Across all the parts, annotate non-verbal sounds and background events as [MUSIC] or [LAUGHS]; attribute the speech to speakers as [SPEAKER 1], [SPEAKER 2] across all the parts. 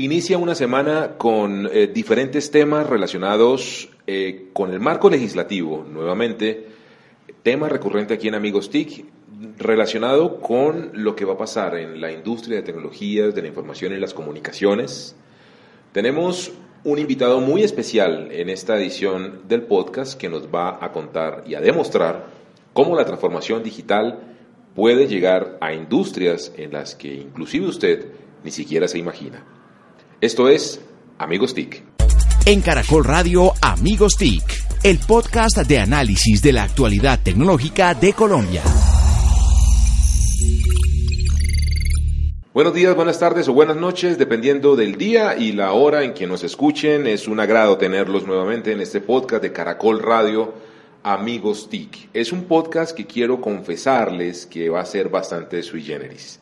[SPEAKER 1] Inicia una semana con eh, diferentes temas relacionados eh, con el marco legislativo, nuevamente, tema recurrente aquí en Amigos TIC, relacionado con lo que va a pasar en la industria de tecnologías, de la información y las comunicaciones. Tenemos un invitado muy especial en esta edición del podcast que nos va a contar y a demostrar cómo la transformación digital puede llegar a industrias en las que inclusive usted ni siquiera se imagina. Esto es Amigos TIC.
[SPEAKER 2] En Caracol Radio Amigos TIC, el podcast de análisis de la actualidad tecnológica de Colombia.
[SPEAKER 1] Buenos días, buenas tardes o buenas noches, dependiendo del día y la hora en que nos escuchen. Es un agrado tenerlos nuevamente en este podcast de Caracol Radio Amigos TIC. Es un podcast que quiero confesarles que va a ser bastante sui generis.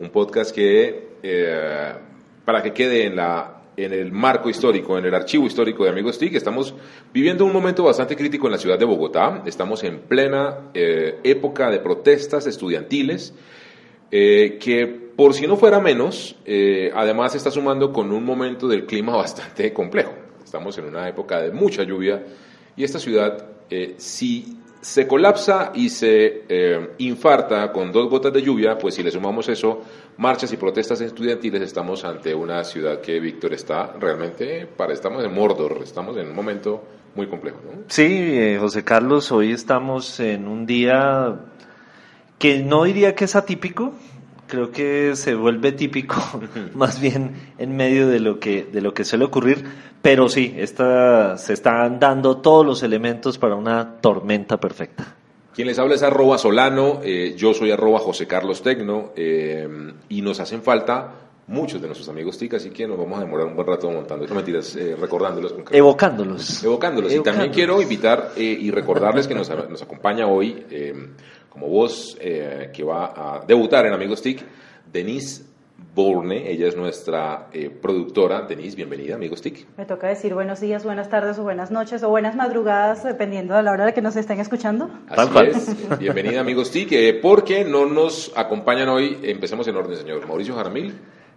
[SPEAKER 1] Un podcast que, eh, para que quede en, la, en el marco histórico, en el archivo histórico de Amigos TIC, estamos viviendo un momento bastante crítico en la ciudad de Bogotá. Estamos en plena eh, época de protestas estudiantiles. Eh, que por si no fuera menos, eh, además está sumando con un momento del clima [LAUGHS] bastante complejo. Estamos en una época de mucha lluvia y esta ciudad, eh, si se colapsa y se eh, infarta con dos gotas de lluvia, pues si le sumamos eso, marchas y protestas estudiantiles, estamos ante una ciudad que, Víctor, está realmente, para, estamos en Mordor, estamos en un momento muy complejo.
[SPEAKER 3] Sí, eh, José Carlos, hoy estamos en un día que no diría que es atípico, creo que se vuelve típico [LAUGHS] más bien en medio de lo que de lo que suele ocurrir, pero sí, esta, se están dando todos los elementos para una tormenta perfecta.
[SPEAKER 1] Quien les habla es arroba Solano, eh, yo soy arroba José Carlos Tecno, eh, y nos hacen falta muchos de nuestros amigos TIC, así que nos vamos a demorar un buen rato montando, no mentiras, eh, recordándolos.
[SPEAKER 3] Evocándolos.
[SPEAKER 1] Evocándolos. Y también quiero invitar eh, y recordarles que nos, nos acompaña hoy, como voz que va a debutar en Amigos TIC, Denise Bourne. Ella es nuestra eh, productora. Denise, bienvenida, Amigos TIC.
[SPEAKER 4] Me toca decir buenos días, buenas tardes o buenas noches o buenas madrugadas, dependiendo de la hora a la que nos estén escuchando.
[SPEAKER 3] Tal
[SPEAKER 1] Así
[SPEAKER 3] cual.
[SPEAKER 1] es. Bienvenida, Amigos TIC. eh, porque no nos acompañan hoy, empecemos en orden, señor. Mauricio Jaramil.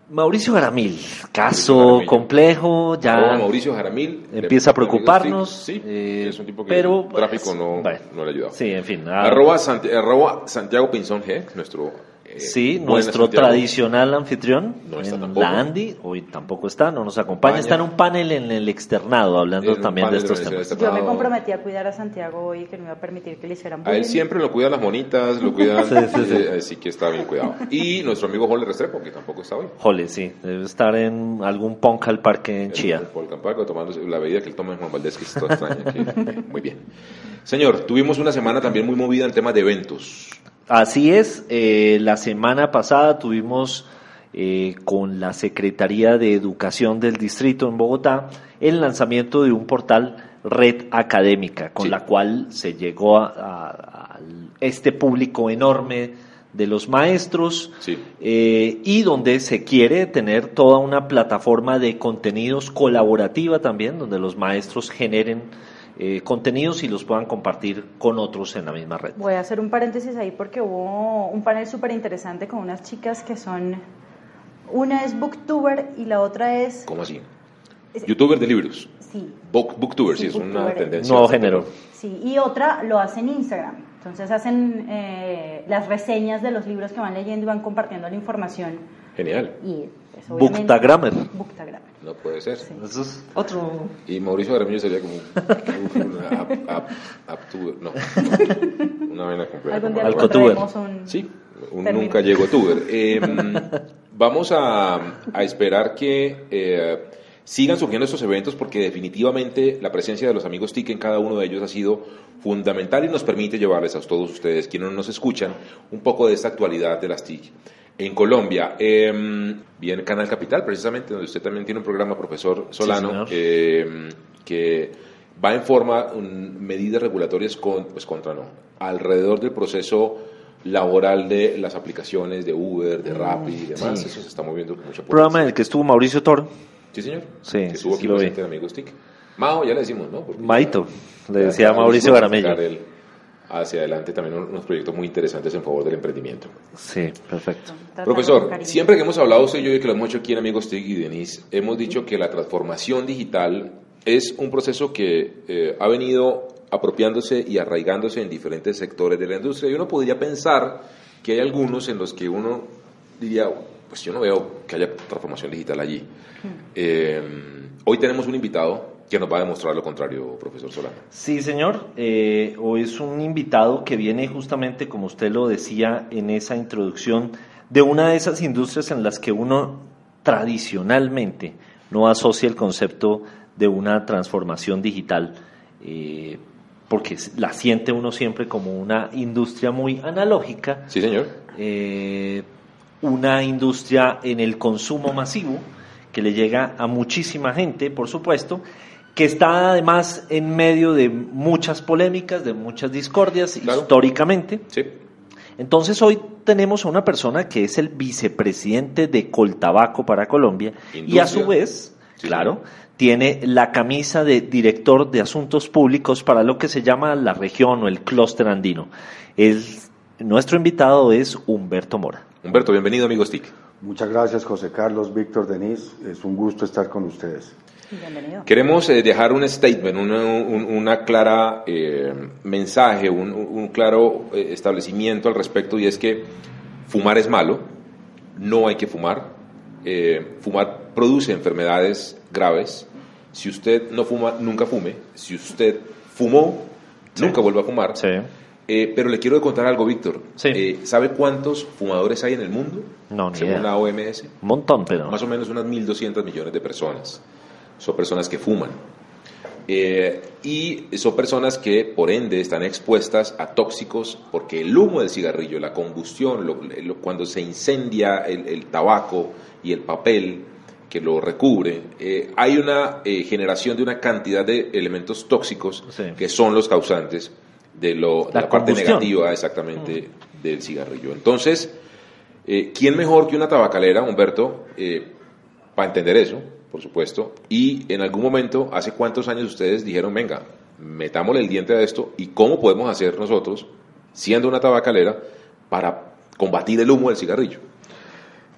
[SPEAKER 3] Mauricio
[SPEAKER 1] Mauricio
[SPEAKER 3] caso complejo,
[SPEAKER 1] Arroba
[SPEAKER 3] ya
[SPEAKER 1] Mauricio Jaramil.
[SPEAKER 3] empieza a preocuparnos.
[SPEAKER 1] Sí,
[SPEAKER 3] eh,
[SPEAKER 1] es un tipo que
[SPEAKER 3] pero,
[SPEAKER 1] el tráfico no,
[SPEAKER 3] bueno,
[SPEAKER 1] no le ha ayudado.
[SPEAKER 3] Sí, en fin. ah,
[SPEAKER 1] Arroba, Santi- arroba Santiago Pinzón G, nuestro. Eh,
[SPEAKER 3] Sí, nuestro
[SPEAKER 1] Santiago.
[SPEAKER 3] tradicional anfitrión,
[SPEAKER 1] No está
[SPEAKER 3] en la Andy, hoy tampoco está, no nos acompaña, está en un panel en el externado hablando también de estos temas.
[SPEAKER 4] Yo me comprometí a cuidar a Santiago hoy, que no iba a permitir que le hicieran
[SPEAKER 1] A
[SPEAKER 4] bullying.
[SPEAKER 1] él siempre lo cuidan las monitas, lo cuidan, [LAUGHS]
[SPEAKER 3] Sí, sí, sí.
[SPEAKER 1] eh, así que está bien cuidado. Y nuestro amigo Jorge Restrepo, que tampoco está hoy.
[SPEAKER 3] Jole, sí, debe estar en algún punk al parque en Chía.
[SPEAKER 1] Por el Campaco, tomando la bebida que él toma en Juan Valdés, que es toda extraña. que- muy bien. Señor, tuvimos una semana también muy movida en temas de eventos.
[SPEAKER 3] Así es, eh, la semana pasada tuvimos eh, con la Secretaría de Educación del Distrito en Bogotá el lanzamiento de un portal Red Académica, con
[SPEAKER 1] Sí.
[SPEAKER 3] la cual se llegó a, a- a este público enorme de los maestros
[SPEAKER 1] Sí.
[SPEAKER 3] eh, y donde se quiere tener toda una plataforma de contenidos colaborativa también, donde los maestros generen eh, contenidos y los puedan compartir con otros en la misma red.
[SPEAKER 4] Voy a hacer un paréntesis ahí porque hubo un panel súper interesante con unas chicas que son. Una es booktuber y la otra es.
[SPEAKER 1] ¿Cómo así?
[SPEAKER 4] Es-
[SPEAKER 1] Youtuber de libros.
[SPEAKER 4] Sí,
[SPEAKER 1] Book, booktuber, sí,
[SPEAKER 4] Sí,
[SPEAKER 1] es una tendencia.
[SPEAKER 3] Nuevo género.
[SPEAKER 4] sí. Y otra lo hace en Instagram. Entonces hacen eh, las reseñas de los libros que van leyendo y van compartiendo la información.
[SPEAKER 1] Genial.
[SPEAKER 4] Y pues, obviamente-
[SPEAKER 3] Booktagramer.
[SPEAKER 4] Booktagramer.
[SPEAKER 1] No puede ser.
[SPEAKER 4] Sí.
[SPEAKER 3] Eso es otro.
[SPEAKER 1] Y Mauricio Jaramillo sería como un- una [LAUGHS] no, [LAUGHS] una vaina completa.
[SPEAKER 4] Algún día un.
[SPEAKER 1] Sí, un nunca llegó tuber. Eh, [LAUGHS] vamos a, a esperar que eh, sigan surgiendo estos eventos porque definitivamente la presencia de los amigos TIC en cada uno de ellos ha sido fundamental y nos permite llevarles a todos ustedes, quienes nos escuchan, un poco de esta actualidad de las TIC. En Colombia, eh, viene Canal Capital, precisamente, donde usted también tiene un programa, profesor Solano, eh, que va en forma un- medidas regulatorias con, pues contra no, alrededor del proceso laboral de las aplicaciones de Uber, de Rappi y demás.
[SPEAKER 3] Sí.
[SPEAKER 1] Eso se está moviendo con mucha
[SPEAKER 3] Programa en el que estuvo Mauricio Toro,
[SPEAKER 1] Sí, señor.
[SPEAKER 3] Sí,
[SPEAKER 1] que estuvo
[SPEAKER 3] sí,
[SPEAKER 1] aquí presente en Amigos TIC. Mao, ya le decimos, ¿no? Porque
[SPEAKER 3] Maito, le decía Mauricio Garamello.
[SPEAKER 1] el- hacia adelante también unos proyectos muy interesantes en favor del emprendimiento.
[SPEAKER 3] Sí, perfecto.
[SPEAKER 1] Profesor, siempre que hemos hablado usted y yo y que lo hemos hecho aquí en Amigos TIC y Denise, hemos dicho que la transformación digital es un proceso que eh, ha venido apropiándose y arraigándose en diferentes sectores de la industria y uno podría pensar que hay algunos en los que uno diría, pues yo no veo que haya transformación digital allí. Hmm. Eh, hoy tenemos un invitado que nos va a demostrar lo contrario, profesor Solano.
[SPEAKER 3] Sí, señor. Eh, hoy es un invitado que viene justamente, como usted lo decía en esa introducción, de una de esas industrias en las que uno tradicionalmente no asocia el concepto de una transformación digital, eh, porque la siente uno siempre como una industria muy analógica.
[SPEAKER 1] Sí, señor.
[SPEAKER 3] Eh, una industria en el consumo masivo que le llega a muchísima gente, por supuesto, que está además en medio de muchas polémicas, de muchas discordias históricamente.
[SPEAKER 1] Sí.
[SPEAKER 3] Entonces hoy tenemos a una persona que es el vicepresidente de Coltabaco para Colombia y a su vez, claro, tiene la camisa de director de asuntos públicos para lo que se llama la región o el clúster andino. El, nuestro invitado es Humberto Mora.
[SPEAKER 1] Humberto, bienvenido amigos TIC.
[SPEAKER 5] Muchas gracias José Carlos, Víctor, Denise. Es un gusto estar con ustedes.
[SPEAKER 1] Queremos eh, dejar un statement, una, una clara eh, mensaje, un, claro eh, establecimiento al respecto y es que fumar es malo, no hay que fumar, fumar produce enfermedades graves, si usted no fuma, nunca fume, si usted fumó, nunca vuelva a fumar. pero le quiero contar algo, Víctor. ¿Sabe cuántos fumadores hay en el mundo?
[SPEAKER 3] No, ni
[SPEAKER 1] Según la OMS.
[SPEAKER 3] Un montón, pero.
[SPEAKER 1] Más o menos unas 1.200 millones de personas son personas que fuman. Eh, y son personas que por ende están expuestas a tóxicos porque el humo del cigarrillo, la combustión, cuando se incendia el, tabaco y el papel que lo recubre, eh, hay una eh, generación de una cantidad de elementos tóxicos que son los causantes de, lo, la, parte negativa exactamente mm. del cigarrillo. Entonces, ¿quién mejor que una tabacalera, Humberto, para entender eso? Por supuesto, y en algún momento, ¿hace cuántos años ustedes dijeron, venga, metámosle el diente a esto y cómo podemos hacer nosotros, siendo una tabacalera, para combatir el humo del cigarrillo?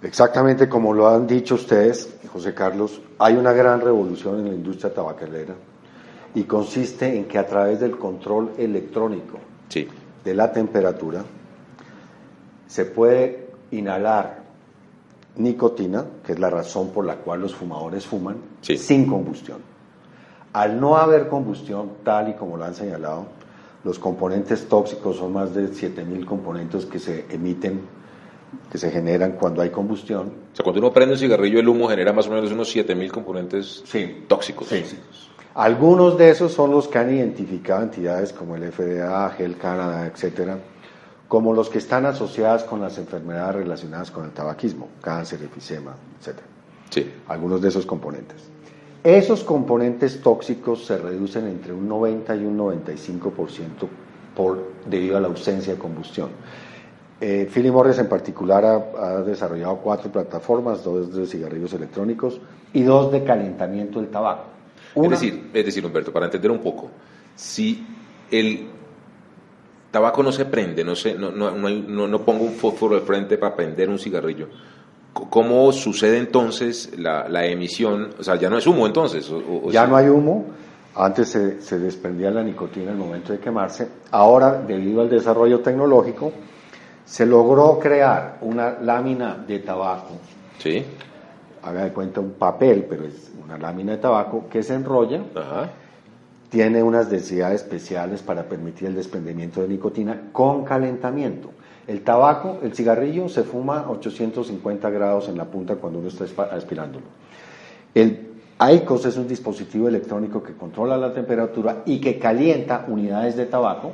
[SPEAKER 5] Exactamente como lo han dicho ustedes, José Carlos, hay una gran revolución en la industria tabacalera y consiste en que a través del control electrónico de la temperatura se puede inhalar nicotina, que es la razón por la cual los fumadores fuman, sin combustión. Al no haber combustión, tal y como lo han señalado, los componentes tóxicos son más de 7.000 componentes que se emiten, que se generan cuando hay combustión.
[SPEAKER 1] O sea, cuando uno prende un cigarrillo, el humo genera más o menos unos 7.000 componentes tóxicos.
[SPEAKER 5] Algunos de esos son los que han identificado entidades como el FDA, Gel Canada, etcétera, como los que están asociados con las enfermedades relacionadas con el tabaquismo, cáncer, efisema, etc.
[SPEAKER 1] Sí.
[SPEAKER 5] Algunos de esos componentes. Esos componentes tóxicos se reducen entre un 90 y un 95% por, debido a la ausencia de combustión. Eh, Philip Morris en particular ha, desarrollado cuatro plataformas, dos de cigarrillos electrónicos y dos de calentamiento del tabaco.
[SPEAKER 1] Es, decir, es decir, Humberto, para entender un poco, si el tabaco no se prende, no, sé, no, no, no, no pongo un fósforo de frente para prender un cigarrillo. ¿Cómo sucede entonces la, la emisión? O sea, ya no es humo entonces.
[SPEAKER 5] ya no hay humo. Antes se, se, desprendía la nicotina en el momento de quemarse. Ahora, debido al desarrollo tecnológico, se logró crear una lámina de tabaco.
[SPEAKER 1] Sí.
[SPEAKER 5] Haga de cuenta un papel, pero es una lámina de tabaco que se enrolla.
[SPEAKER 1] Ajá
[SPEAKER 5] tiene unas densidades especiales para permitir el desprendimiento de nicotina con calentamiento. El tabaco, el cigarrillo, se fuma a 850 grados en la punta cuando uno está aspirándolo. El ICOS es un dispositivo electrónico que controla la temperatura y que calienta unidades de tabaco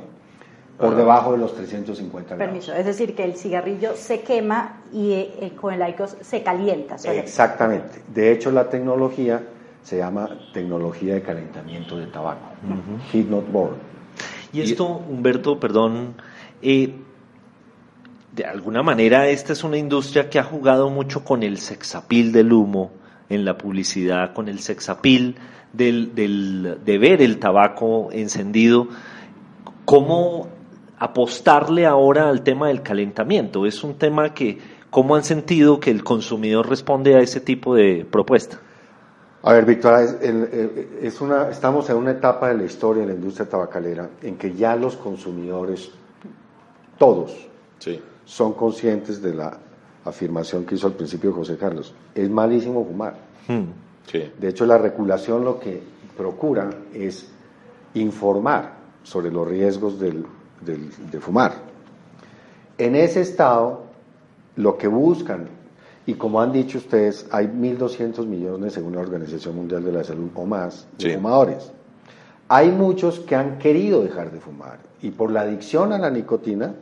[SPEAKER 5] por debajo de los 350 grados.
[SPEAKER 4] Permiso, es decir, que el cigarrillo se quema y eh, con el ICOS se calienta.
[SPEAKER 5] Exactamente. De hecho, la tecnología se llama tecnología de calentamiento de tabaco, Heat Not Burn.
[SPEAKER 3] Y esto, Humberto, perdón, eh, de alguna manera esta es una industria que ha jugado mucho con el sexapil del humo en la publicidad, con el sexapil del, del, de ver el tabaco encendido. ¿Cómo apostarle ahora al tema del calentamiento? ¿Es un tema que, ¿cómo han sentido que el consumidor responde a ese tipo de propuesta?
[SPEAKER 5] A ver, Víctor, es, una, estamos en una etapa de la historia de la industria tabacalera en que ya los consumidores, todos, son conscientes de la afirmación que hizo al principio José Carlos. Es malísimo fumar. Hmm. De hecho, la regulación lo que procura es informar sobre los riesgos del, de fumar. En ese estado, lo que buscan, y como han dicho ustedes, hay 1.200 millones, según la Organización Mundial de la Salud, o más, de fumadores. Hay muchos que han querido dejar de fumar y por la adicción a la nicotina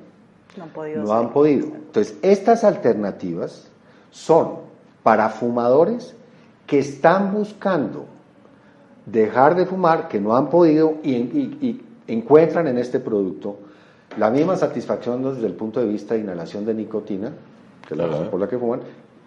[SPEAKER 5] no han podido. No han podido. Entonces, estas alternativas son para fumadores que están buscando dejar de fumar, que no han podido y, encuentran en este producto la misma satisfacción desde el punto de vista de inhalación de nicotina, que es la razón por la que fuman,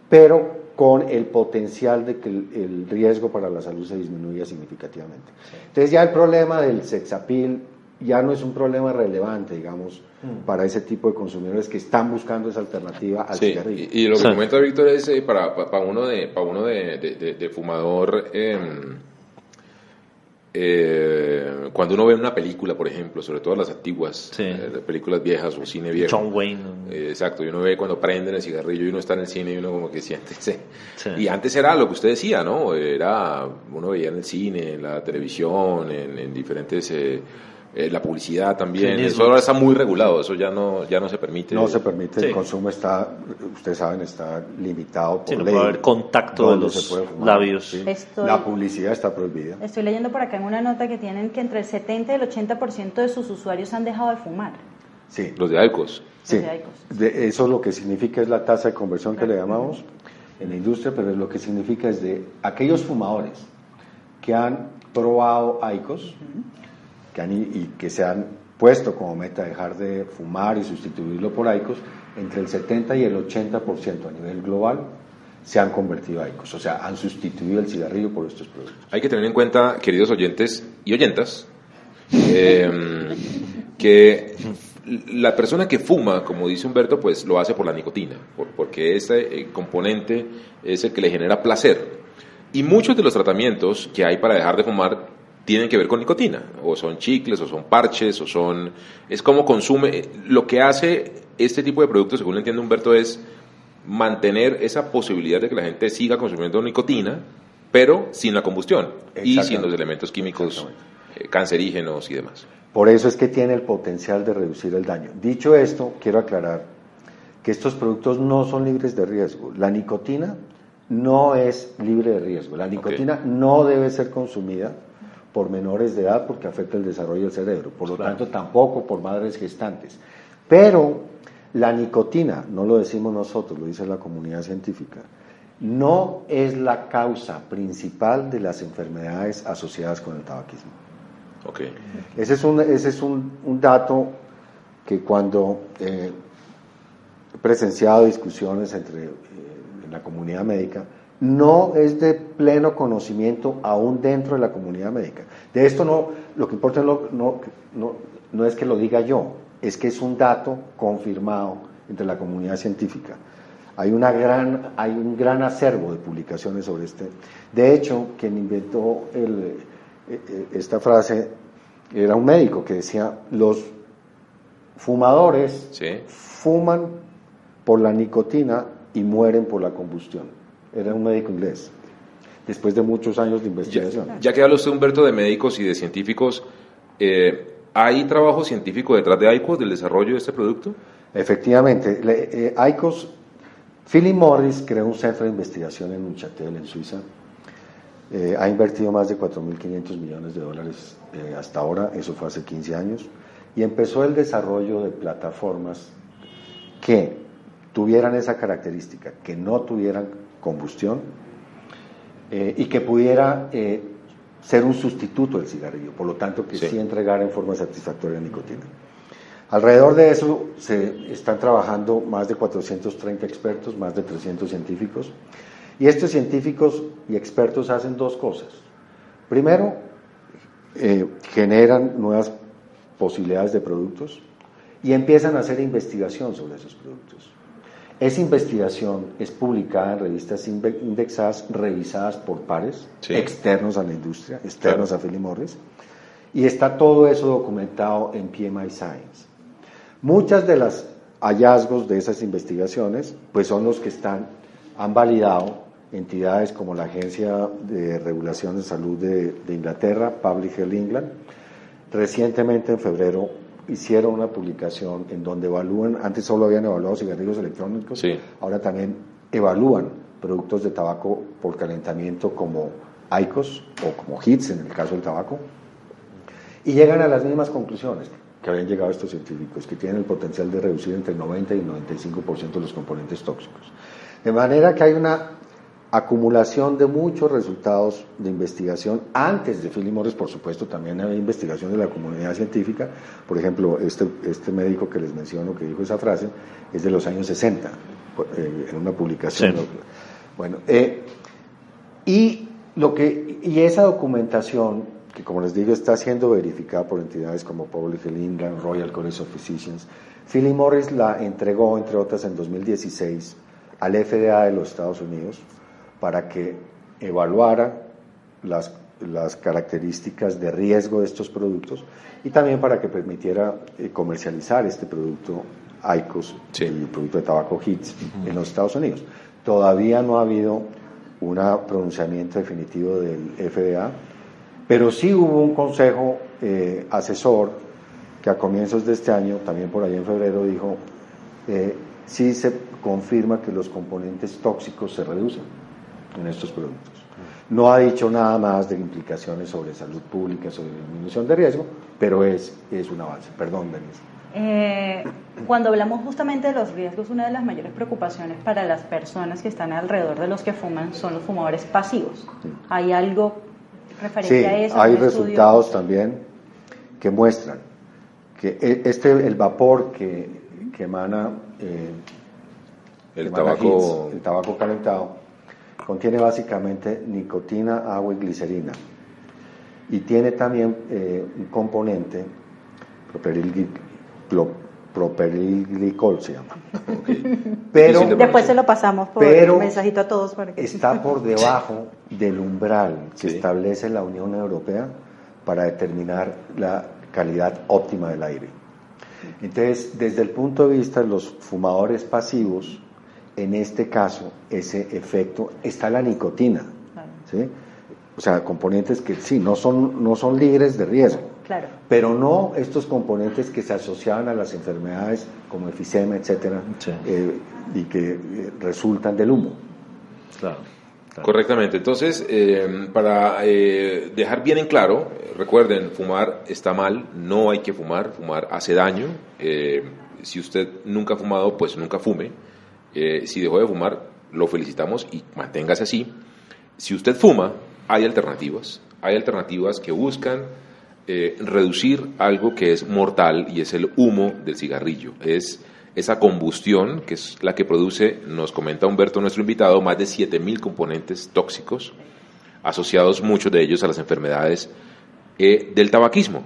[SPEAKER 5] pero con el potencial de que el, riesgo para la salud se disminuya significativamente. Entonces ya el problema del sexapil ya no es un problema relevante, digamos, mm. para ese tipo de consumidores que están buscando esa alternativa al cigarrillo.
[SPEAKER 1] Y, lo que comenta Víctor es eh, para, para, uno de, para uno de, de, fumador. Em, eh, cuando uno ve una película, por ejemplo, sobre todo las antiguas, eh, películas viejas o cine viejo.
[SPEAKER 3] John Wayne.
[SPEAKER 1] exacto, y uno ve cuando prenden el cigarrillo y uno está en el cine y uno como que siente. Y antes era lo que usted decía, ¿no? Era, uno veía en el cine, en la televisión, en, en diferentes eh, la publicidad también, eso ahora está muy regulado, eso ya no, ya no se permite.
[SPEAKER 5] No se permite, el consumo está, ustedes saben, está limitado por
[SPEAKER 3] no Puede haber contacto de los labios.
[SPEAKER 5] la publicidad está prohibida.
[SPEAKER 4] Estoy leyendo por acá en una nota que tienen que entre el 70 y el 80% de sus usuarios han dejado de fumar.
[SPEAKER 1] Sí. Los de Aicos.
[SPEAKER 5] Sí, eso lo que significa es la tasa de conversión que le llamamos en la industria, pero lo que significa es de aquellos fumadores que han probado Aicos, y que se han puesto como meta dejar de fumar y sustituirlo por ICOS, entre el 70 y el 80% a nivel global se han convertido a ICOS, o sea, han sustituido el cigarrillo por estos productos.
[SPEAKER 1] Hay que tener en cuenta, queridos oyentes y oyentas, em, [LAUGHS] que la persona que fuma, como dice Humberto, pues lo hace por la nicotina, porque ese eh, componente es el que le genera placer. Y muchos de los tratamientos que hay para dejar de fumar tienen que ver con nicotina, o son chicles, o son parches, o son... Es como consume... Lo que hace este tipo de productos, según entiende Humberto, es mantener esa posibilidad de que la gente siga consumiendo nicotina, pero sin la combustión y sin los elementos químicos eh, cancerígenos y demás.
[SPEAKER 5] Por eso es que tiene el potencial de reducir el daño. Dicho esto, quiero aclarar que estos productos no son libres de riesgo. La nicotina no es libre de riesgo. La nicotina no debe ser consumida por menores de edad porque afecta el desarrollo del cerebro, por lo tanto tampoco por madres gestantes. Pero la nicotina, no lo decimos nosotros, lo dice la comunidad científica, no es la causa principal de las enfermedades asociadas con el tabaquismo.
[SPEAKER 1] Okay.
[SPEAKER 5] Ese es un, ese es un, dato que cuando eh, he presenciado discusiones entre eh, la comunidad médica, no es de pleno conocimiento aún dentro de la comunidad médica. De esto no, lo que importa no, no, es que lo diga yo, es que es un dato confirmado entre la comunidad científica. Hay, una gran, hay un gran acervo de publicaciones sobre este. De hecho, quien inventó el, e, e, esta frase era un médico que decía, los fumadores fuman por la nicotina y mueren por la combustión era un médico inglés, después de muchos años de investigación.
[SPEAKER 1] Ya, que habla usted, Humberto, de médicos y de científicos, eh, ¿hay trabajo científico detrás de ICOS del desarrollo de este producto?
[SPEAKER 5] Efectivamente, eh, ICOS, Philip Morris creó un centro de investigación en Neuchâtel, en Suiza. Eh, ha invertido más de 4.500 millones de dólares hasta ahora, eso fue hace 15 años, y empezó el desarrollo de plataformas que tuvieran esa característica, que no tuvieran combustión eh, y que pudiera eh, ser un sustituto del cigarrillo, por lo tanto que sí. entregara en forma satisfactoria nicotina. Alrededor de eso se están trabajando más de 430 expertos, más de 300 científicos, y estos científicos y expertos hacen dos cosas. Primero, eh, generan nuevas posibilidades de productos y empiezan a hacer investigación sobre esos productos. Esa investigación es publicada en revistas indexadas, revisadas por pares externos a la industria, externos a Philip Morris, y está todo eso documentado en PMI Science. Muchas de las hallazgos de esas investigaciones, pues son los que están, han validado entidades como la Agencia de Regulación de Salud de, de Inglaterra, Public Health England. Recientemente, en febrero, hicieron una publicación en donde evalúan, antes solo habían evaluado cigarrillos electrónicos, ahora también evalúan productos de tabaco por calentamiento como ICOS o como HITS en el caso del tabaco, y llegan a las mismas conclusiones que habían llegado estos científicos, que tienen el potencial de reducir entre el 90 y el 95% los componentes tóxicos. De manera que hay una acumulación de muchos resultados de investigación. Antes de Philip Morris, por supuesto, también había investigación de la comunidad científica. Por ejemplo, este, este médico que les menciono que dijo esa frase es de los años 60, eh, en una publicación. Bueno, eh, y, lo que, y esa documentación, que como les digo, está siendo verificada por entidades como Public Health England, Royal College of Physicians, Philip Morris la entregó, entre otras, en 2016 al FDA de los Estados Unidos para que evaluara las, las características de riesgo de estos productos y también para que permitiera eh, comercializar este producto ICOS, el producto de tabaco HITS, en los Estados Unidos. Todavía no ha habido un pronunciamiento definitivo del FDA, pero sí hubo un consejo eh, asesor que a comienzos de este año, también por ahí en febrero, dijo, eh, sí se confirma que los componentes tóxicos se reducen en estos productos. No ha dicho nada más de implicaciones sobre salud pública, sobre disminución de riesgo, pero es, es un avance. Perdón, Denise.
[SPEAKER 4] Eh, cuando hablamos justamente de los riesgos, una de las mayores preocupaciones para las personas que están alrededor de los que fuman son los fumadores pasivos. ¿Hay algo referente a eso?
[SPEAKER 5] Hay resultados también que muestran que e, este, el vapor que, que emana, eh,
[SPEAKER 1] el, tabaco...
[SPEAKER 5] el tabaco calentado Contiene básicamente nicotina, agua y glicerina. Y tiene también eh, un componente, properilglicol se llama. [LAUGHS]
[SPEAKER 4] Pero, Después se lo pasamos por pero mensajito a todos.
[SPEAKER 5] Está por [LAUGHS] debajo del umbral que establece la Unión Europea para determinar la calidad óptima del aire. Entonces, desde el punto de vista de los fumadores pasivos, en este caso ese efecto está la nicotina. ¿sí? O sea, componentes que sí, no son, no son libres de riesgo.
[SPEAKER 4] Claro.
[SPEAKER 5] Pero no estos componentes que se asociaban a las enfermedades como efisema, etcétera, eh, y que eh, resultan del humo.
[SPEAKER 1] Claro. Correctamente. Entonces, eh, para dejar bien en claro, recuerden, fumar está mal, no hay que fumar, fumar hace daño. si usted nunca ha fumado, pues nunca fume. Eh, si dejó de fumar, lo felicitamos y manténgase así. Si usted fuma, hay alternativas. Hay alternativas que buscan eh, reducir algo que es mortal y es el humo del cigarrillo. Es esa combustión que es la que produce, nos comenta Humberto, nuestro invitado, más de 7.000 componentes tóxicos, asociados muchos de ellos a las enfermedades eh, del tabaquismo.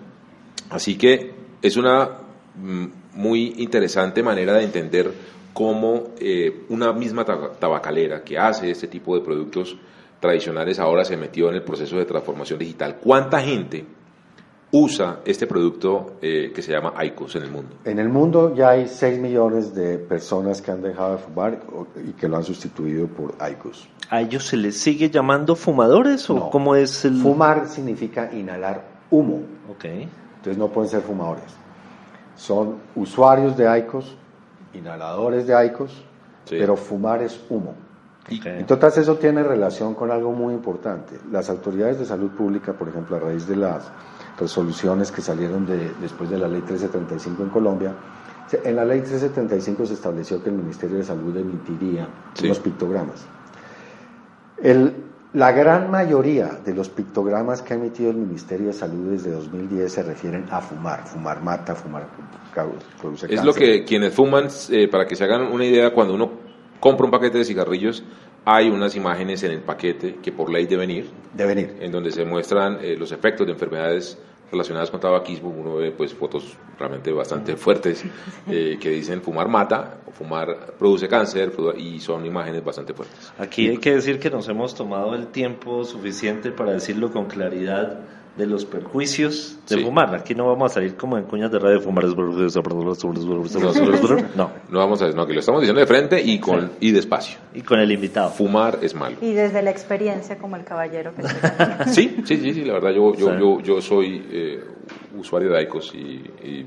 [SPEAKER 1] Así que es una mm, muy interesante manera de entender cómo eh, una misma tabacalera que hace este tipo de productos tradicionales ahora se metió en el proceso de transformación digital. ¿Cuánta gente usa este producto eh, que se llama ICOS en el mundo?
[SPEAKER 5] En el mundo ya hay 6 millones de personas que han dejado de fumar y que lo han sustituido por ICOS.
[SPEAKER 3] ¿A ellos se les sigue llamando fumadores o cómo es el...?
[SPEAKER 5] Fumar significa inhalar humo.
[SPEAKER 3] Okay.
[SPEAKER 5] Entonces no pueden ser fumadores. Son usuarios de ICOS inhaladores de ICOS, pero fumar es humo. Entonces eso tiene relación con algo muy importante. Las autoridades de salud pública, por ejemplo, a raíz de las resoluciones que salieron de, después de la ley 1335 en Colombia, en la ley 1335 se estableció que el Ministerio de Salud emitiría unos pictogramas. El, la gran mayoría de los pictogramas que ha emitido el Ministerio de Salud desde 2010 se refieren a fumar. Fumar mata, fumar produce
[SPEAKER 1] Es lo que quienes fuman, eh, para que se hagan una idea, cuando uno compra un paquete de cigarrillos, hay unas imágenes en el paquete que por ley deben ir.
[SPEAKER 5] Deben ir.
[SPEAKER 1] En donde se muestran eh, los efectos de enfermedades relacionadas con tabaquismo, uno ve pues fotos realmente bastante fuertes eh, que dicen fumar mata, fumar produce cáncer y son imágenes bastante fuertes.
[SPEAKER 3] Aquí hay que decir que nos hemos tomado el tiempo suficiente para decirlo con claridad de los perjuicios de fumar. Aquí no vamos a salir como en cuñas de radio de fumar.
[SPEAKER 1] No, no vamos a no, que lo estamos diciendo de frente y con y despacio.
[SPEAKER 3] Y con el invitado.
[SPEAKER 1] Fumar es malo.
[SPEAKER 4] Y desde la experiencia como el caballero que [LAUGHS]
[SPEAKER 1] Sí, sí, sí, sí, la verdad yo yo yo, yo soy eh, usuario de ICOS y,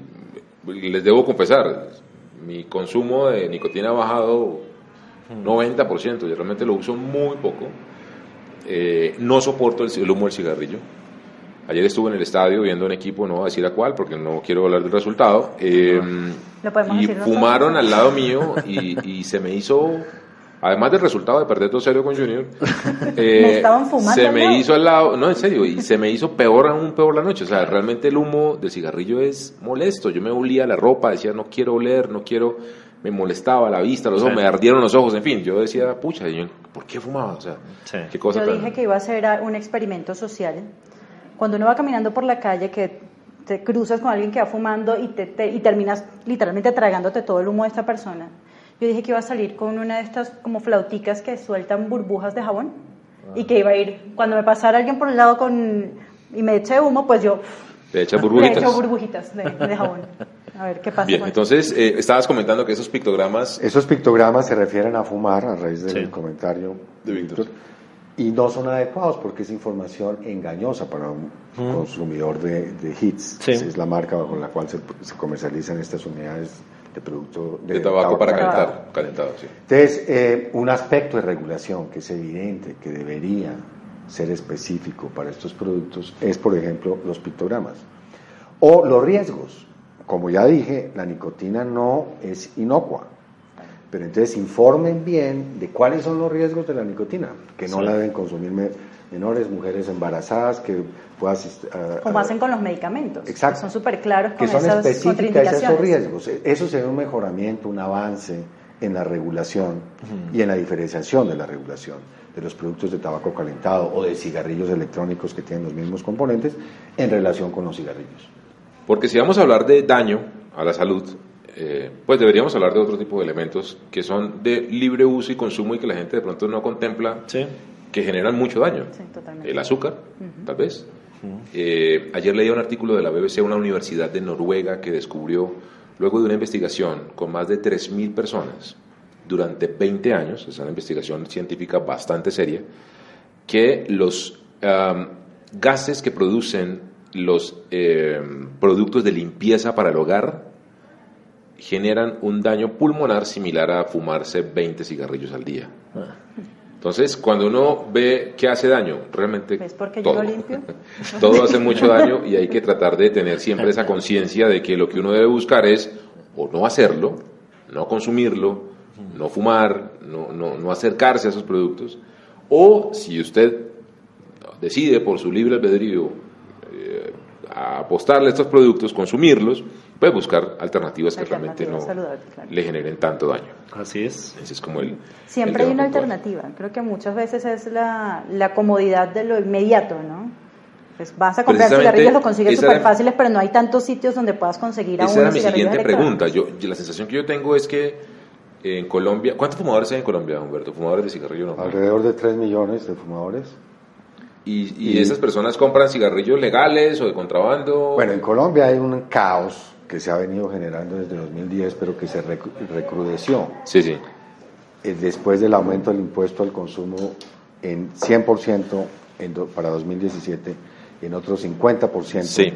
[SPEAKER 1] les debo confesar, mi consumo de nicotina ha bajado 90%, yo realmente lo uso muy poco. Eh, no soporto el humo del cigarrillo Ayer estuve en el estadio viendo un equipo, no voy a decir a cuál porque no quiero hablar del resultado. Eh, y fumaron al lado mío y, se me hizo, además del resultado de perder 2-0 con Junior, [LAUGHS]
[SPEAKER 4] eh, estaban fumando
[SPEAKER 1] se me hizo al lado, no en serio, y se me hizo peor aún peor la noche. O sea, realmente el humo del cigarrillo es molesto. Yo me olía la ropa, decía no quiero oler, no quiero me molestaba la vista, los ojos, me ardieron los ojos, en fin, yo decía, pucha, ¿por qué fumaba? O sea, qué cosa
[SPEAKER 4] Yo dije que iba a ser un experimento social cuando uno va caminando por la calle, que te cruzas con alguien que va fumando y, te, y terminas literalmente tragándote todo el humo de esta persona, yo dije que iba a salir con una de estas como flauticas que sueltan burbujas de jabón y que iba a ir, cuando me pasara alguien por el lado con, y me eche humo, pues yo...
[SPEAKER 1] Te echa [LAUGHS] burbujitas.
[SPEAKER 4] echo burbujitas de, jabón. A ver, ¿qué pasa?
[SPEAKER 1] Bien, entonces eh, estabas comentando que esos pictogramas...
[SPEAKER 5] Esos pictogramas se refieren a fumar, a raíz del comentario de Víctor y no son adecuados porque es información engañosa para un consumidor de, hits. Es la marca bajo la cual se, comercializan estas unidades de producto
[SPEAKER 1] de, tabaco, para calentar, calentado.
[SPEAKER 5] Entonces, eh, un aspecto de regulación que es evidente, que debería ser específico para estos productos, es, por ejemplo, los pictogramas. O los riesgos. Como ya dije, la nicotina no es inocua pero entonces informen bien de cuáles son los riesgos de la nicotina, que no la deben consumir menores, mujeres embarazadas, que puedan
[SPEAKER 4] Como hacen con los medicamentos.
[SPEAKER 5] Exacto.
[SPEAKER 4] son súper claros
[SPEAKER 5] con Que son específicas esos riesgos. Eso sería un mejoramiento, un avance en la regulación y en la diferenciación de la regulación de los productos de tabaco calentado o de cigarrillos electrónicos que tienen los mismos componentes en relación con los cigarrillos.
[SPEAKER 1] Porque si vamos a hablar de daño a la salud, eh, pues deberíamos hablar de otro tipo de elementos que son de libre uso y consumo y que la gente de pronto no contempla, que generan mucho daño. El azúcar, tal vez. Eh, ayer leí un artículo de la BBC, una universidad de Noruega que descubrió, luego de una investigación con más de 3.000 personas durante 20 años, es una investigación científica bastante seria, que los gases que producen los eh, productos de limpieza para el hogar generan un daño pulmonar similar a fumarse 20 cigarrillos al día. Entonces, cuando uno ve que hace daño, realmente
[SPEAKER 4] ¿Es porque
[SPEAKER 1] todo,
[SPEAKER 4] yo limpio? [LAUGHS]
[SPEAKER 1] todo hace mucho daño y hay que tratar de tener siempre esa conciencia de que lo que uno debe buscar es o no hacerlo, no consumirlo, no fumar, no, no, no acercarse a esos productos, o si usted decide por su libre albedrío eh, apostarle a estos productos, consumirlos, puede buscar alternativas que realmente no le generen tanto daño.
[SPEAKER 3] Así es.
[SPEAKER 1] Ese es como el...
[SPEAKER 4] Siempre hay una alternativa. Creo que muchas veces es la, la comodidad de lo inmediato, ¿no? Pues vas a comprar cigarrillos, lo consigues súper fáciles, pero no hay tantos sitios donde puedas conseguir
[SPEAKER 1] aún Esa era mi siguiente pregunta. Yo, la sensación que yo tengo es que en Colombia, ¿cuántos fumadores hay en Colombia, Humberto? ¿Fumadores de cigarrillo? No?
[SPEAKER 5] Alrededor de 3 millones de fumadores.
[SPEAKER 1] ¿Y, y, y esas personas compran cigarrillos legales o de contrabando?
[SPEAKER 5] Bueno, en Colombia hay un caos que se ha venido generando desde 2010, pero que se recrudeció.
[SPEAKER 1] Sí, sí.
[SPEAKER 5] Eh, después del aumento del impuesto al consumo en 100% en para 2017 y en otro 50%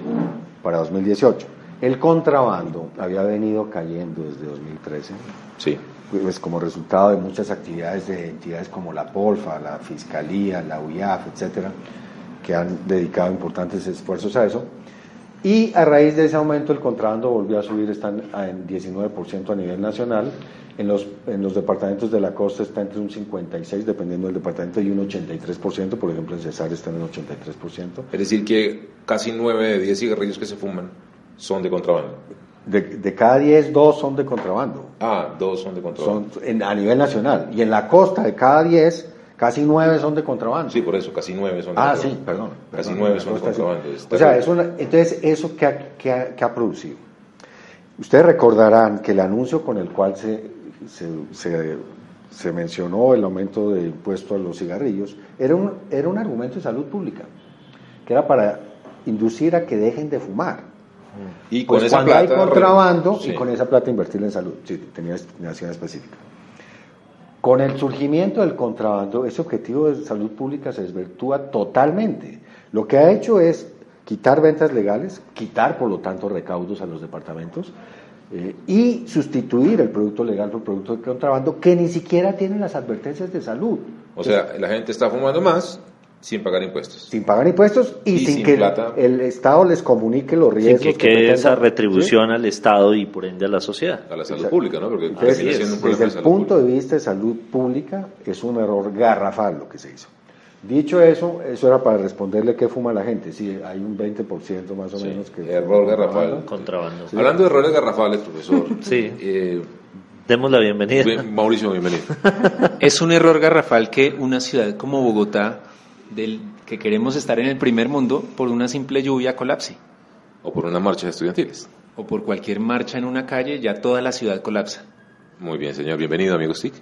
[SPEAKER 5] para 2018. El contrabando había venido cayendo desde 2013.
[SPEAKER 1] Sí.
[SPEAKER 5] Pues como resultado de muchas actividades de entidades como la POLFA, la Fiscalía, la UIAF, etcétera, que han dedicado importantes esfuerzos a eso y a raíz de ese aumento el contrabando volvió a subir, están en 19% a nivel nacional. En los, en los departamentos de la costa está entre un 56, dependiendo del departamento, y un 83%, por ejemplo en Cesar está en el 83%.
[SPEAKER 1] Es decir, que casi 9 de 10 cigarrillos que se fuman son de contrabando.
[SPEAKER 5] De, de cada 10, 2 son de contrabando.
[SPEAKER 1] Ah, 2 son de contrabando.
[SPEAKER 5] Son en, a nivel nacional. Y en la costa, de cada 10, Casi nueve son de contrabando.
[SPEAKER 1] Sí, por eso, casi nueve son de
[SPEAKER 5] Ah,
[SPEAKER 1] contrabando.
[SPEAKER 5] sí, perdón.
[SPEAKER 1] Casi nueve son de contrabando.
[SPEAKER 5] O sea, es una- entonces, ¿eso qué ha, qué ha- producido? Ustedes recordarán que el anuncio con el cual se, se, se- se mencionó el aumento de impuesto a los cigarrillos era un, era un argumento de salud pública, que era para inducir a que dejen de fumar.
[SPEAKER 1] Y con
[SPEAKER 5] Pues
[SPEAKER 1] esa
[SPEAKER 5] cuando
[SPEAKER 1] plata.
[SPEAKER 5] hay contrabando
[SPEAKER 1] Sí.
[SPEAKER 5] y con esa plata invertirla en salud. Sí, tenía destinación específica. Con el surgimiento del contrabando, ese objetivo de salud pública se desvirtúa totalmente. Lo que ha hecho es quitar ventas legales, quitar por lo tanto recaudos a los departamentos eh, y sustituir el producto legal por producto de contrabando que ni siquiera tienen las advertencias de salud.
[SPEAKER 1] O sea, la gente está fumando más sin pagar impuestos.
[SPEAKER 5] sin pagar impuestos y,
[SPEAKER 1] Y
[SPEAKER 5] sin,
[SPEAKER 1] sin
[SPEAKER 5] que
[SPEAKER 1] plata.
[SPEAKER 5] el Estado les comunique los
[SPEAKER 3] Sin
[SPEAKER 5] riesgos
[SPEAKER 3] que quede esa
[SPEAKER 5] ¿sí?
[SPEAKER 3] retribución al Estado y por ende a la sociedad.
[SPEAKER 1] A la salud
[SPEAKER 5] Exacto.
[SPEAKER 1] pública, ¿no? Porque
[SPEAKER 5] Entonces,
[SPEAKER 1] sigue siendo un problema
[SPEAKER 5] desde
[SPEAKER 1] de
[SPEAKER 5] el punto
[SPEAKER 1] pública.
[SPEAKER 5] de vista de salud pública, es un error garrafal lo que se hizo. Dicho eso, eso era para responderle qué fuma la gente. Sí, hay un 20% más o
[SPEAKER 1] Sí,
[SPEAKER 5] menos que...
[SPEAKER 1] error garrafal.
[SPEAKER 3] Contrabando.
[SPEAKER 1] Hablando de errores garrafales, profesor. [LAUGHS]
[SPEAKER 3] Sí.
[SPEAKER 1] eh,
[SPEAKER 3] Demos la bienvenida.
[SPEAKER 1] bien, Mauricio, bienvenido. [LAUGHS]
[SPEAKER 6] Es un error garrafal que una ciudad como Bogotá, del que queremos estar en el primer mundo, por una simple lluvia colapse.
[SPEAKER 1] O por unas marchas estudiantiles.
[SPEAKER 6] O por cualquier marcha en una calle, ya toda la ciudad colapsa.
[SPEAKER 1] Muy bien, señor. Bienvenido, amigo Stick.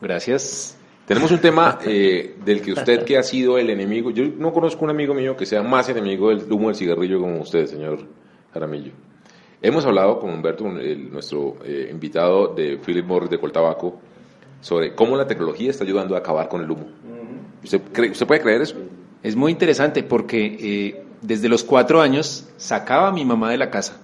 [SPEAKER 6] Gracias.
[SPEAKER 1] Tenemos un tema [LAUGHS] eh, del que usted que ha sido el enemigo, yo no conozco un amigo mío que sea más enemigo del humo del cigarrillo como usted, señor Jaramillo. Hemos hablado con Humberto, el- nuestro eh, invitado de Philip Morris de Coltabaco, sobre cómo la tecnología está ayudando a acabar con el humo. ¿Usted, cree- ¿Usted puede creer eso?
[SPEAKER 6] Es muy interesante porque eh, desde los cuatro años sacaba a mi mamá de la casa.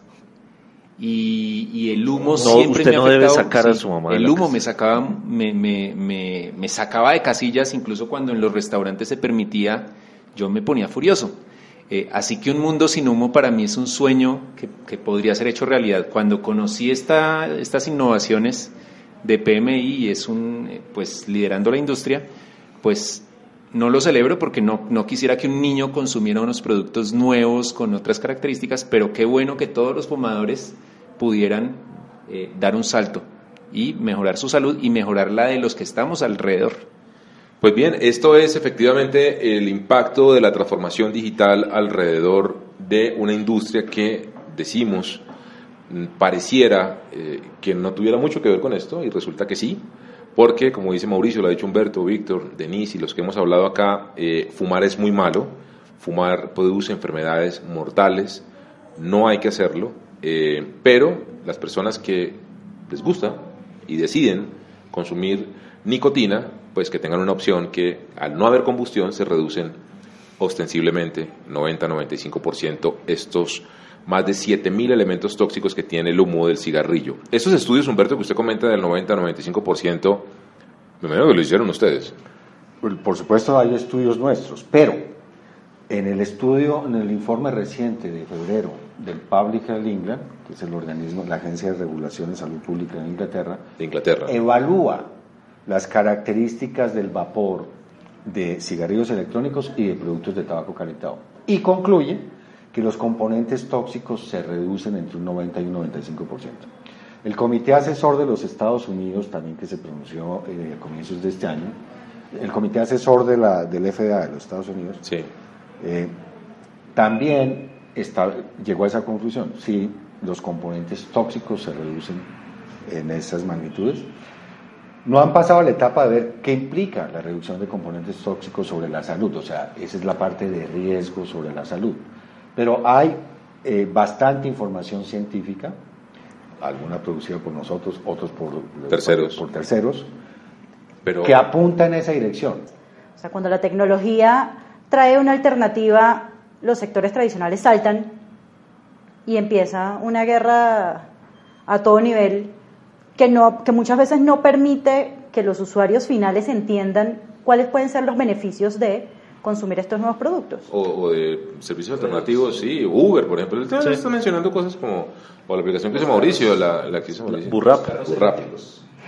[SPEAKER 6] Y, y el humo
[SPEAKER 3] No,
[SPEAKER 6] siempre
[SPEAKER 3] usted
[SPEAKER 6] me ha
[SPEAKER 3] no debe sacar a su mamá de
[SPEAKER 6] El
[SPEAKER 3] la
[SPEAKER 6] humo
[SPEAKER 3] casa.
[SPEAKER 6] me sacaba, me, me, me, me sacaba de casillas, incluso cuando en los restaurantes se permitía, yo me ponía furioso. Eh, así que un mundo sin humo para mí es un sueño que, que podría ser hecho realidad. Cuando conocí esta, estas innovaciones de PMI y es un, eh, pues liderando la industria, pues no lo celebro porque no, no quisiera que un niño consumiera unos productos nuevos con otras características, pero qué bueno que todos los fumadores pudieran eh, dar un salto y mejorar su salud y mejorar la de los que estamos alrededor.
[SPEAKER 1] Pues bien, esto es efectivamente el impacto de la transformación digital alrededor de una industria que decimos pareciera eh, que no tuviera mucho que ver con esto y resulta que sí, porque como dice Mauricio, lo ha dicho Humberto, Víctor, Denise y los que hemos hablado acá, eh, fumar es muy malo, fumar produce enfermedades mortales, no hay que hacerlo, eh, pero las personas que les gusta y deciden consumir nicotina, pues que tengan una opción que al no haber combustión se reducen ostensiblemente 90-95% estos más de 7.000 elementos tóxicos que tiene el humo del cigarrillo. Estos estudios, Humberto, que usted comenta del 90-95%, me imagino que lo hicieron ustedes.
[SPEAKER 5] Por- supuesto hay estudios nuestros, pero en el estudio, en el informe reciente de febrero del Public Health England, que es el organismo, la Agencia de Regulación en Salud Pública en Inglaterra,
[SPEAKER 1] De Inglaterra.
[SPEAKER 5] evalúa las características del vapor de cigarrillos electrónicos y de productos de tabaco calentado y concluye que los componentes tóxicos se reducen entre un 90 y un 95%. El Comité Asesor de los Estados Unidos, también que se pronunció eh, a comienzos de este año, el Comité Asesor de la, del FDA de los Estados Unidos,
[SPEAKER 1] Sí.
[SPEAKER 5] eh, también está- llegó a esa conclusión. Sí, los componentes tóxicos se reducen en esas magnitudes. No han pasado la etapa de ver qué implica la reducción de componentes tóxicos sobre la salud, o sea, esa es la parte de riesgo sobre la salud. Pero hay eh, bastante información científica, alguna producida por nosotros, otros por
[SPEAKER 1] Terceros.
[SPEAKER 5] por terceros,
[SPEAKER 1] Pero
[SPEAKER 5] que apunta en esa dirección.
[SPEAKER 4] O sea, cuando la tecnología trae una alternativa, los sectores tradicionales saltan y empieza una guerra a todo nivel que, no, que muchas veces no permite que los usuarios finales entiendan cuáles pueden ser los beneficios de consumir estos nuevos productos.
[SPEAKER 1] o, o de servicios alternativos, sí, Uber, por ejemplo. Usted está mencionando cosas como o la aplicación que hizo Mauricio, la, la que hizo Mauricio.
[SPEAKER 3] Burrap.
[SPEAKER 1] Burrap.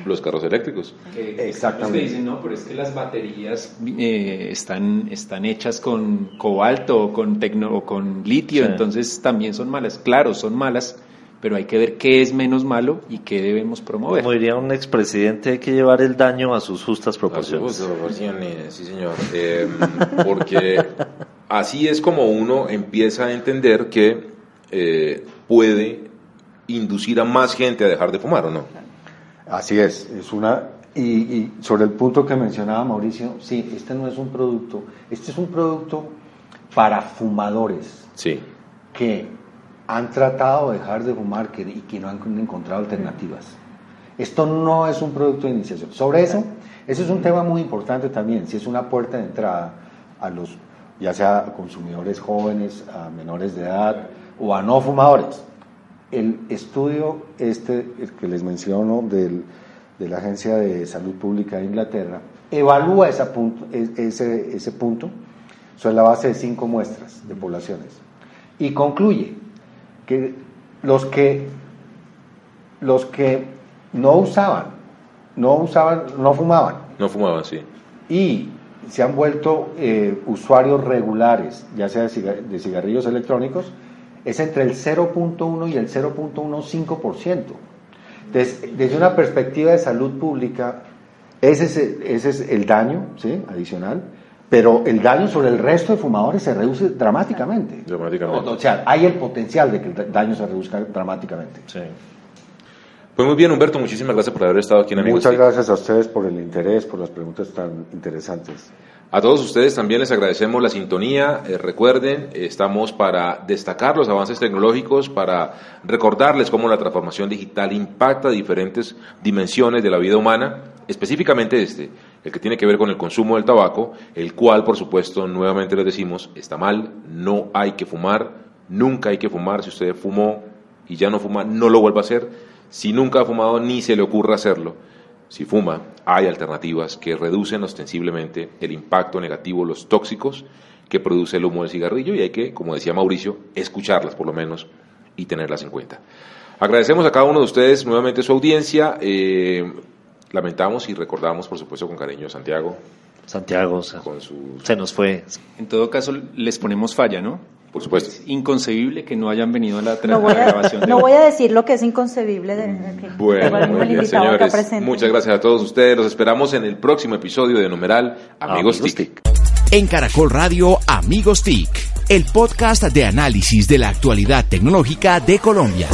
[SPEAKER 1] Los carros eléctricos.
[SPEAKER 5] Exactamente.
[SPEAKER 6] Ustedes dicen, no, pero es que las baterías eh, están, están hechas con cobalto o con, tecno, o con litio,
[SPEAKER 3] Sí.
[SPEAKER 6] entonces también son malas. Claro, son malas, pero hay que ver qué es menos malo y qué debemos promover.
[SPEAKER 3] Como diría un expresidente, hay que llevar el daño a sus justas proporciones.
[SPEAKER 1] A sus proporciones, sí señor. Eh, porque así es como uno empieza a entender que eh, puede inducir a más gente a dejar de fumar, ¿o no?
[SPEAKER 5] Así es, es una y, sobre el punto que mencionaba Mauricio, sí, este no es un producto, este es un producto para fumadores
[SPEAKER 1] sí.
[SPEAKER 5] que han tratado de dejar de fumar y que no han encontrado alternativas. Esto no es un producto de iniciación. Sobre eso, eso es un tema muy importante también, si es una puerta de entrada a los, ya sea a consumidores jóvenes, a menores de edad o a no fumadores. El estudio este el que les menciono del, de la Agencia de Salud Pública de Inglaterra evalúa ese punto, ese, ese punto sobre la base de cinco muestras de poblaciones y concluye que los que los que no usaban, no usaban, no fumaban.
[SPEAKER 1] No fumaban, sí.
[SPEAKER 5] Y se han vuelto eh, usuarios regulares, ya sea de cigarrillos electrónicos, es entre el 0.1 y el 0.15%. Desde, desde una perspectiva de salud pública, ese es, ese es el daño ¿sí? adicional pero el daño sobre el resto de fumadores se reduce dramáticamente.
[SPEAKER 1] Dramáticamente.
[SPEAKER 5] O, sea, hay el potencial de que el daño se reduzca dramáticamente.
[SPEAKER 1] Sí. Pues muy bien, Humberto, muchísimas gracias por haber estado aquí en Amigos
[SPEAKER 5] Muchas gracias a ustedes por el interés, por las preguntas tan interesantes.
[SPEAKER 1] A todos ustedes también les agradecemos la sintonía. Eh, recuerden, estamos para destacar los avances tecnológicos, para recordarles cómo la transformación digital impacta diferentes dimensiones de la vida humana, específicamente este, el que tiene que ver con el consumo del tabaco, el cual, por supuesto, nuevamente les decimos, está mal, no hay que fumar, nunca hay que fumar, si usted fumó y ya no fuma, no lo vuelva a hacer, si nunca ha fumado, ni se le ocurra hacerlo. Si fuma, hay alternativas que reducen ostensiblemente el impacto negativo, los tóxicos que produce el humo del cigarrillo y hay que, como decía Mauricio, escucharlas por lo menos y tenerlas en cuenta. Agradecemos a cada uno de ustedes nuevamente su audiencia. Eh, Lamentamos y recordamos, por supuesto, con cariño a Santiago.
[SPEAKER 3] Santiago, con se nos fue.
[SPEAKER 6] En todo caso, les ponemos falla, ¿no?
[SPEAKER 1] Por supuesto.
[SPEAKER 6] Es inconcebible que no hayan venido a la, no [LAUGHS] grabación.
[SPEAKER 4] no voy a decir lo que es inconcebible. De,
[SPEAKER 1] bueno, señores, muchas gracias a todos ustedes. Los esperamos en el próximo episodio de Numeral Amigos, Amigos TIC.
[SPEAKER 2] En Caracol Radio Amigos TIC, el podcast de análisis de la actualidad tecnológica de Colombia.